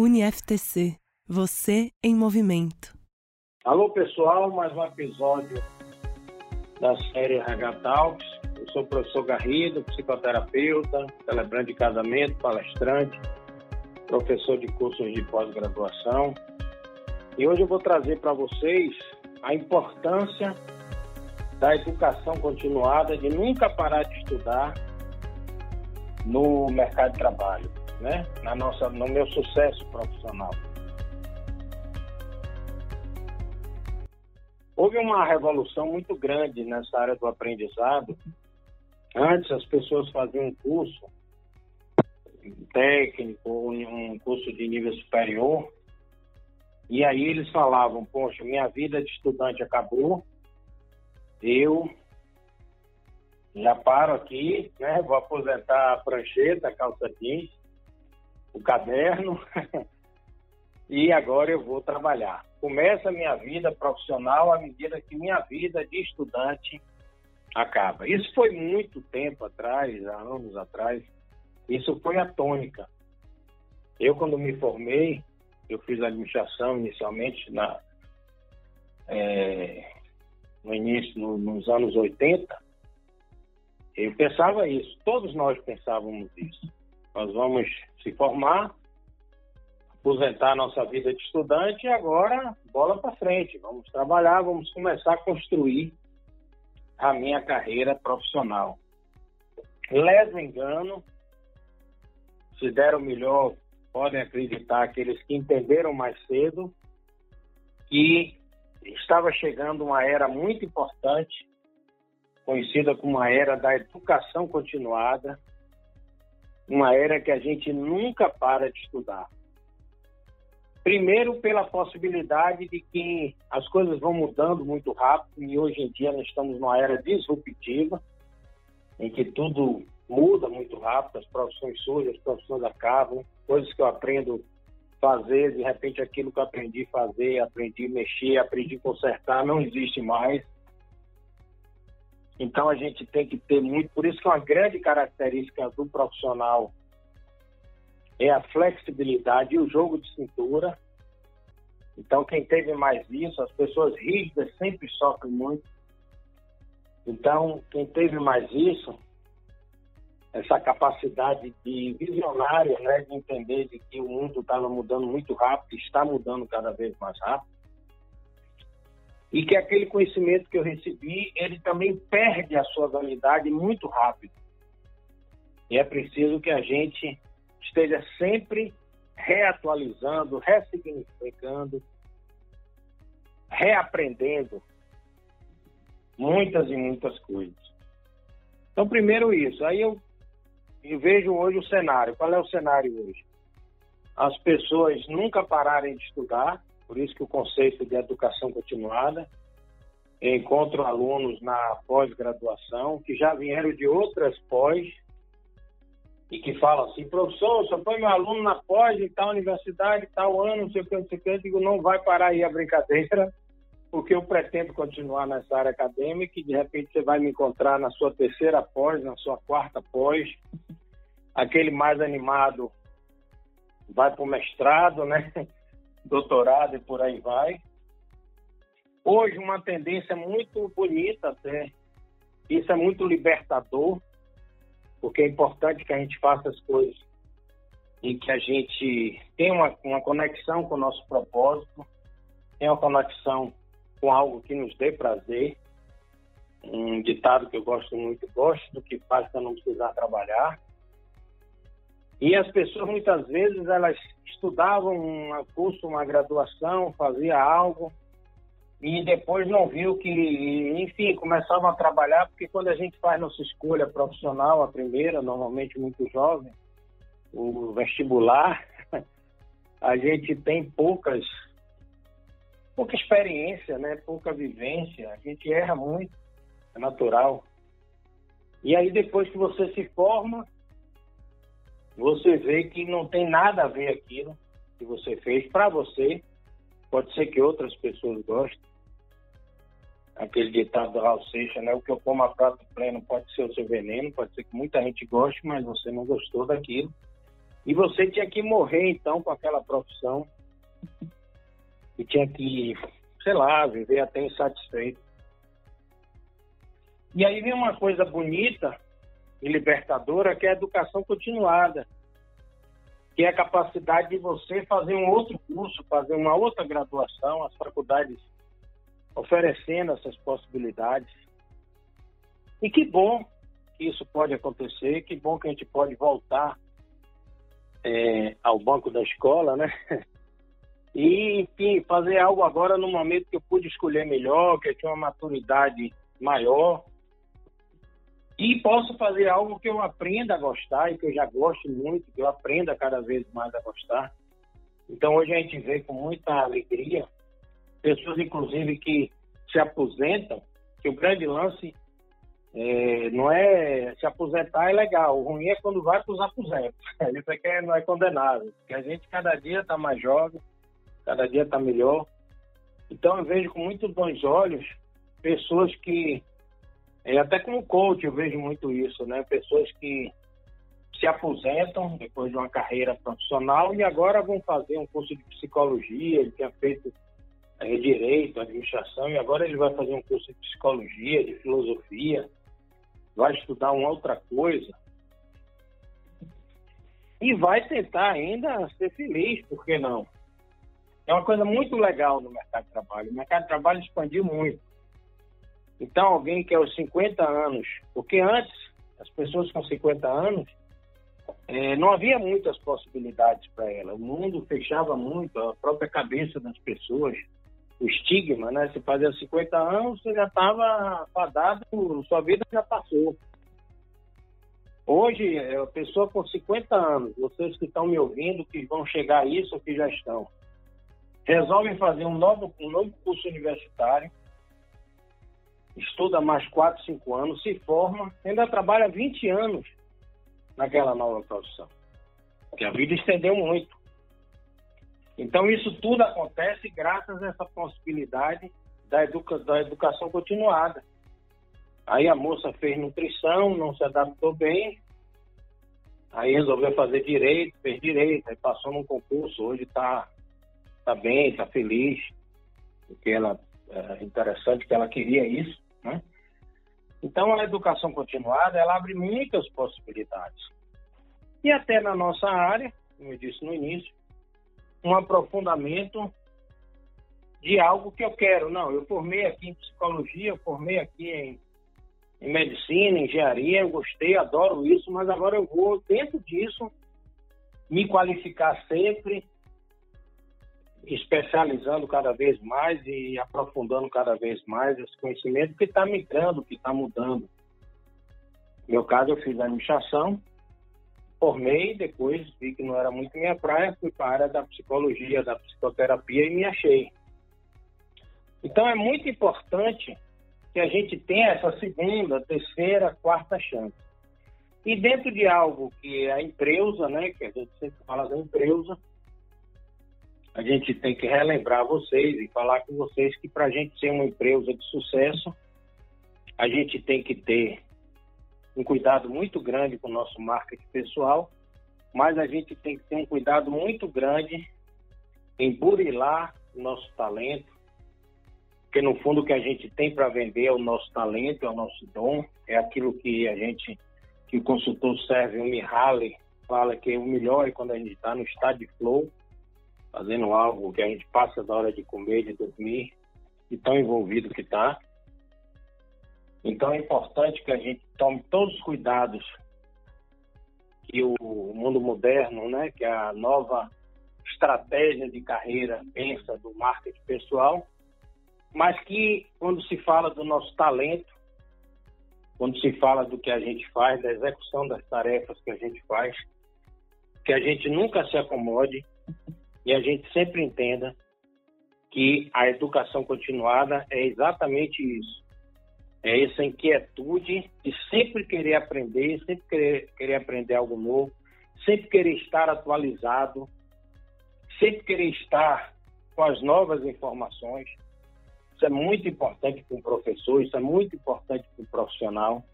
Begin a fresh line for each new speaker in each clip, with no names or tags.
UniFTC. Você em movimento.
Alô, pessoal, mais um episódio da série RH Talks. Eu sou o professor Garrido, psicoterapeuta, celebrante de casamento, palestrante, professor de cursos de pós-graduação. E hoje eu vou trazer para vocês a importância da educação continuada, de nunca parar de estudar no mercado de trabalho, né? Na nossa, no meu sucesso profissional. Houve uma revolução muito grande nessa área do aprendizado. Antes as pessoas faziam um curso técnico, um curso de nível superior, e aí eles falavam, poxa, minha vida de estudante acabou, eu já paro aqui, né? Vou aposentar a prancheta, a calça jeans, o caderno e agora eu vou trabalhar. Começa a minha vida profissional à medida que minha vida de estudante acaba. Isso foi muito tempo atrás, há anos atrás. Isso foi a tônica. Eu, quando me formei, eu fiz administração inicialmente na, é, no início, no, nos anos 80, eu pensava isso, todos nós pensávamos isso. Nós vamos se formar, aposentar nossa vida de estudante e agora bola para frente. Vamos trabalhar, vamos começar a construir a minha carreira profissional. Leso engano, se deram melhor, podem acreditar aqueles que entenderam mais cedo que estava chegando uma era muito importante, conhecida como a era da educação continuada, uma era que a gente nunca para de estudar. Primeiro, pela possibilidade de que as coisas vão mudando muito rápido e hoje em dia nós estamos numa era disruptiva, em que tudo muda muito rápido, as profissões surgem, as profissões acabam, coisas que eu aprendo fazer, de repente aquilo que eu aprendi fazer, aprendi mexer, aprendi consertar, não existe mais. Então a gente tem que ter muito, por isso que uma grande característica do profissional é a flexibilidade e o jogo de cintura. Então quem teve mais isso, as pessoas rígidas sempre sofrem muito. Então quem teve mais isso essa capacidade de visionária, né, de entender de que o mundo estava mudando muito rápido, está mudando cada vez mais rápido, e que aquele conhecimento que eu recebi, ele também perde a sua validade muito rápido. E é preciso que a gente esteja sempre reatualizando, ressignificando, reaprendendo muitas e muitas coisas. Então, primeiro isso. Aí eu e vejo hoje o cenário. Qual é o cenário hoje? As pessoas nunca pararem de estudar, por isso que o conceito de educação continuada. Encontro alunos na pós-graduação que já vieram de outras pós e que falam assim, professor, só foi meu aluno na pós em tal universidade, tal ano, não sei o que, não sei o que. Eu digo, não vai parar aí a brincadeira, porque eu pretendo continuar nessa área acadêmica e de repente você vai me encontrar na sua terceira pós, na sua quarta pós, aquele mais animado vai para o mestrado, né? Doutorado e por aí vai. Hoje uma tendência muito bonita até, isso é muito libertador, porque é importante que a gente faça as coisas e que a gente tenha uma, uma conexão com o nosso propósito, tenha uma conexão com algo que nos dê prazer. Um ditado que eu gosto muito, gosto do que faz para não precisar trabalhar. E as pessoas muitas vezes elas estudavam um curso, uma graduação, fazia algo e depois não viu que, enfim, começavam a trabalhar porque quando a gente faz nossa escolha profissional, a primeira, normalmente muito jovem, o vestibular, a gente tem poucas pouca experiência, né? Pouca vivência, a gente erra muito, é natural. E aí depois que você se forma, você vê que não tem nada a ver aquilo que você fez para você. Pode ser que outras pessoas gostem. Aquele ditado do Raul Seixas, né? O que eu como a prato pleno pode ser o seu veneno, pode ser que muita gente goste, mas você não gostou daquilo. E você tinha que morrer, então, com aquela profissão. E tinha que, sei lá, viver até insatisfeito. E aí vem uma coisa bonita e libertadora, que é a educação continuada. Que é a capacidade de você fazer um outro curso, fazer uma outra graduação, as faculdades oferecendo essas possibilidades. E que bom que isso pode acontecer, que bom que a gente pode voltar é, ao banco da escola, né? E, enfim, fazer algo agora no momento que eu pude escolher melhor, que eu tinha uma maturidade maior. E posso fazer algo que eu aprenda a gostar e que eu já gosto muito, que eu aprenda cada vez mais a gostar. Então, hoje a gente vê com muita alegria pessoas, inclusive, que se aposentam, que o grande lance é, não é se aposentar é legal, o ruim é quando vai para os aposentos. Isso aqui é, não é condenável, porque a gente cada dia está mais jovem, cada dia está melhor. Então eu vejo com muito bons olhos pessoas que, é, até como coach eu vejo muito isso, né? Pessoas que se aposentam depois de uma carreira profissional e agora vão fazer um curso de psicologia, ele tinha feito é, direito, administração, e agora ele vai fazer um curso de psicologia, de filosofia, vai estudar uma outra coisa e vai tentar ainda ser feliz, por que não? É uma coisa muito legal no mercado de trabalho. O mercado de trabalho expandiu muito. Então, alguém que é aos 50 anos, porque antes, as pessoas com 50 anos, é, não havia muitas possibilidades para ela. O mundo fechava muito, a própria cabeça das pessoas, o estigma, né? Se fazia 50 anos, você já estava fadado, sua vida já passou. Hoje, é, a pessoa com 50 anos, vocês que estão me ouvindo, que vão chegar a isso que já estão, resolvem fazer um novo, um novo curso universitário, estuda mais 4, 5 anos, se forma, ainda trabalha 20 anos naquela nova profissão. Porque a vida estendeu muito. Então, isso tudo acontece graças a essa possibilidade da, educa da educação continuada. Aí a moça fez nutrição, não se adaptou bem, aí resolveu fazer direito, fez direito, aí passou num concurso, hoje está tá bem, está feliz, porque ela é interessante que ela queria isso, né? Então a educação continuada ela abre muitas possibilidades. E até na nossa área, como eu disse no início, um aprofundamento de algo que eu quero. Não, eu formei aqui em psicologia, eu formei aqui em, em medicina, engenharia, eu gostei, adoro isso, mas agora eu vou, dentro disso, me qualificar sempre, especializando cada vez mais e aprofundando cada vez mais esse conhecimento que está migrando, que está mudando. No meu caso, eu fiz administração, formei, depois vi que não era muito minha praia, fui para a área da psicologia, da psicoterapia e me achei. Então é muito importante que a gente tenha essa segunda, terceira, quarta chance. E dentro de algo que é a empresa, né, que a gente sempre fala da empresa, a gente tem que relembrar vocês e falar com vocês que para a gente ser uma empresa de sucesso, a gente tem que ter um cuidado muito grande com o nosso marketing pessoal, mas a gente tem que ter um cuidado muito grande em burilar o nosso talento, porque no fundo o que a gente tem para vender é o nosso talento, é o nosso dom, é aquilo que a gente, que o consultor serve, o Mihaly, fala que o melhor é quando a gente está no estado de flow, fazendo algo que a gente passa da hora de comer, de dormir, e tão envolvido que está. Então é importante que a gente tome todos os cuidados que o mundo moderno, né, que a nova estratégia de carreira pensa do marketing pessoal, mas que quando se fala do nosso talento, quando se fala do que a gente faz, da execução das tarefas que a gente faz, que a gente nunca se acomode e a gente sempre entenda que a educação continuada é exatamente isso é essa inquietude de sempre querer aprender, sempre querer, querer aprender algo novo, sempre querer estar atualizado, sempre querer estar com as novas informações. Isso é muito importante para um professor, isso é muito importante para o profissional.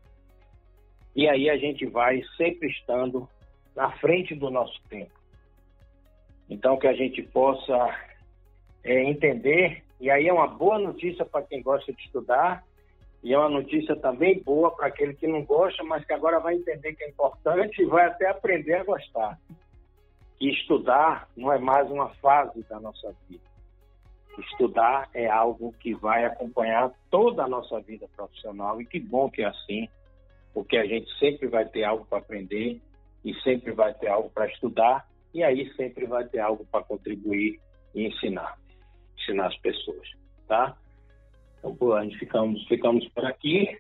E aí a gente vai sempre estando na frente do nosso tempo. Então, que a gente possa é, entender, e aí é uma boa notícia para quem gosta de estudar, e é uma notícia também boa para aquele que não gosta, mas que agora vai entender que é importante e vai até aprender a gostar. Que estudar não é mais uma fase da nossa vida. Estudar é algo que vai acompanhar toda a nossa vida profissional, e que bom que é assim, porque a gente sempre vai ter algo para aprender e sempre vai ter algo para estudar, e aí sempre vai ter algo para contribuir e ensinar, ensinar as pessoas, tá? Então, pô, a gente ficamos, ficamos por aqui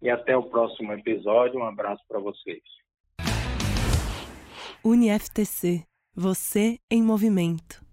e até o próximo episódio. Um abraço para vocês.
UniFTC, você em movimento.